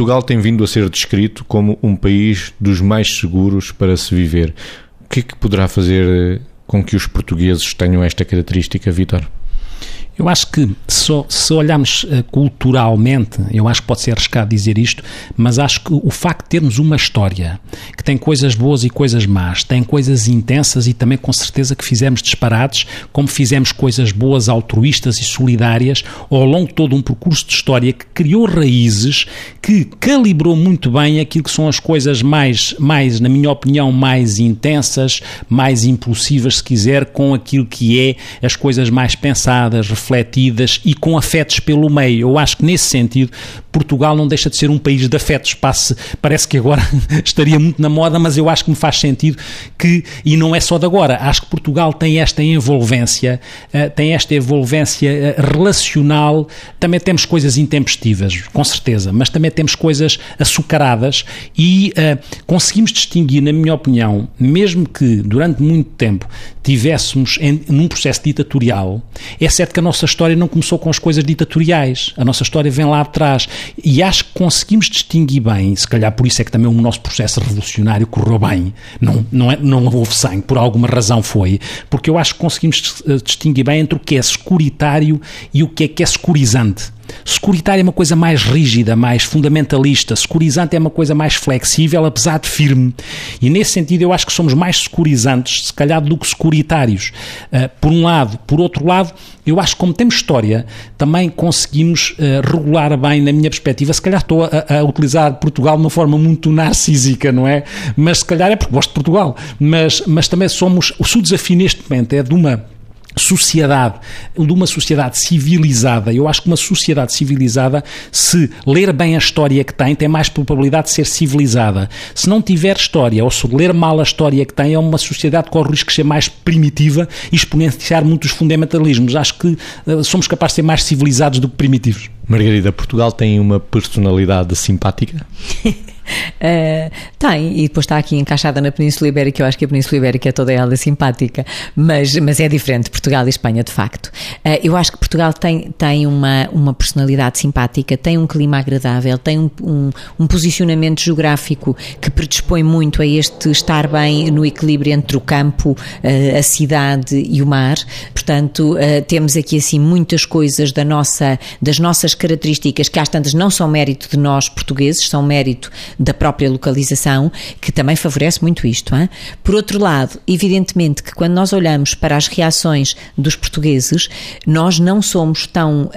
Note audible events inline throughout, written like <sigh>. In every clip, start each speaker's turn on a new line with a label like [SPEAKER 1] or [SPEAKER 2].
[SPEAKER 1] Portugal tem vindo a ser descrito como um país dos mais seguros para se viver. O que é que poderá fazer com que os portugueses tenham esta característica, Vitor?
[SPEAKER 2] Eu acho que se, se olharmos uh, culturalmente, eu acho que pode ser arriscado dizer isto, mas acho que o facto de termos uma história que tem coisas boas e coisas más, tem coisas intensas e também com certeza que fizemos disparates, como fizemos coisas boas, altruístas e solidárias ao longo de todo um percurso de história que criou raízes, que calibrou muito bem aquilo que são as coisas mais, mais na minha opinião, mais intensas, mais impulsivas, se quiser, com aquilo que é as coisas mais pensadas, refletidas e com afetos pelo meio. Eu acho que nesse sentido Portugal não deixa de ser um país de afetos. Passe, parece que agora <laughs> estaria muito na moda, mas eu acho que me faz sentido que, e não é só de agora, acho que Portugal tem esta envolvência, uh, tem esta envolvência uh, relacional. Também temos coisas intempestivas, com certeza, mas também temos coisas açucaradas e uh, conseguimos distinguir, na minha opinião, mesmo que durante muito tempo tivéssemos em, num processo ditatorial, é certo que a nossa história não começou com as coisas ditatoriais. A nossa história vem lá atrás. E acho que conseguimos distinguir bem, se calhar por isso é que também o nosso processo revolucionário correu bem. Não, não, é, não houve sangue, por alguma razão foi. Porque eu acho que conseguimos eh, distinguir bem entre o que é securitário e o que é que é securizante. Securitário é uma coisa mais rígida, mais fundamentalista. Securizante é uma coisa mais flexível, apesar de firme. E nesse sentido eu acho que somos mais securizantes, se calhar, do que securitários. Uh, por um lado. Por outro lado, eu acho que como temos história, também conseguimos uh, regular bem, na minha perspectiva. Se calhar estou a, a, utilizar Portugal de uma forma muito narcísica, não é? Mas se calhar é porque gosto de Portugal. Mas, mas também somos. O seu desafio neste momento é de uma sociedade, de uma sociedade civilizada. Eu acho que uma sociedade civilizada, se ler bem a história que tem, tem mais probabilidade de ser civilizada. Se não tiver história, ou se ler mal a história que tem, é uma sociedade que corre o risco de ser mais primitiva e exponenciar muitos fundamentalismos. Acho que uh, somos capazes de ser mais civilizados do que primitivos.
[SPEAKER 1] Margarida, Portugal tem uma personalidade simpática? <laughs>
[SPEAKER 3] Uh, tem, e depois está aqui encaixada na Península Ibérica, eu acho que a Península Ibérica é toda ela simpática, mas, mas é diferente, Portugal e Espanha, de facto. Uh, eu acho que Portugal tem, tem uma, uma personalidade simpática, tem um clima agradável, tem um, um, um posicionamento geográfico que predispõe muito a este estar bem no equilíbrio entre o campo, uh, a cidade e o mar. Portanto, temos aqui assim muitas coisas da nossa, das nossas características que às tantas não são mérito de nós portugueses, são mérito da própria localização, que também favorece muito isto. Hein? Por outro lado, evidentemente que quando nós olhamos para as reações dos portugueses, nós não somos tão uh,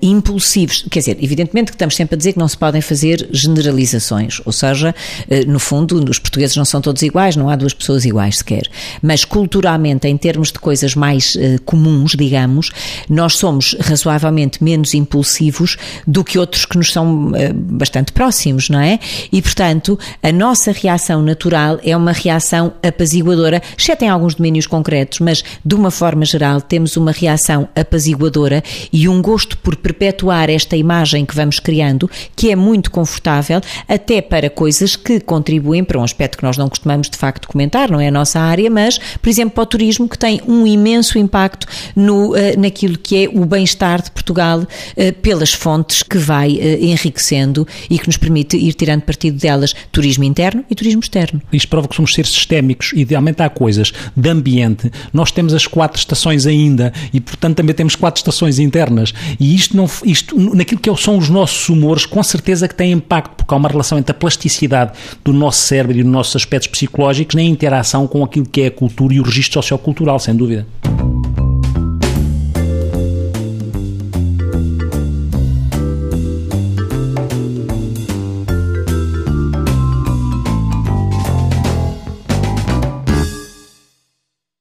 [SPEAKER 3] impulsivos. Quer dizer, evidentemente que estamos sempre a dizer que não se podem fazer generalizações, ou seja, uh, no fundo, os portugueses não são todos iguais, não há duas pessoas iguais sequer. Mas culturalmente, em termos de coisas mais uh, comuns, digamos, nós somos razoavelmente menos impulsivos do que outros que nos são bastante próximos, não é? E, portanto, a nossa reação natural é uma reação apaziguadora, exceto em alguns domínios concretos, mas de uma forma geral temos uma reação apaziguadora e um gosto por perpetuar esta imagem que vamos criando, que é muito confortável, até para coisas que contribuem para um aspecto que nós não costumamos de facto comentar, não é a nossa área, mas, por exemplo, para o turismo, que tem um imenso impacto no, eh, naquilo que é o bem-estar de Portugal eh, pelas fontes que vai eh, enriquecendo e que nos permite ir tirando partido delas turismo interno e turismo externo.
[SPEAKER 2] Isto prova que somos seres sistémicos. Idealmente há coisas de ambiente. Nós temos as quatro estações ainda e, portanto, também temos quatro estações internas. E isto, não, isto naquilo que são os nossos humores, com certeza que tem impacto, porque há uma relação entre a plasticidade do nosso cérebro e dos nossos aspectos psicológicos na interação com aquilo que é a cultura e o registro sociocultural, sem dúvida.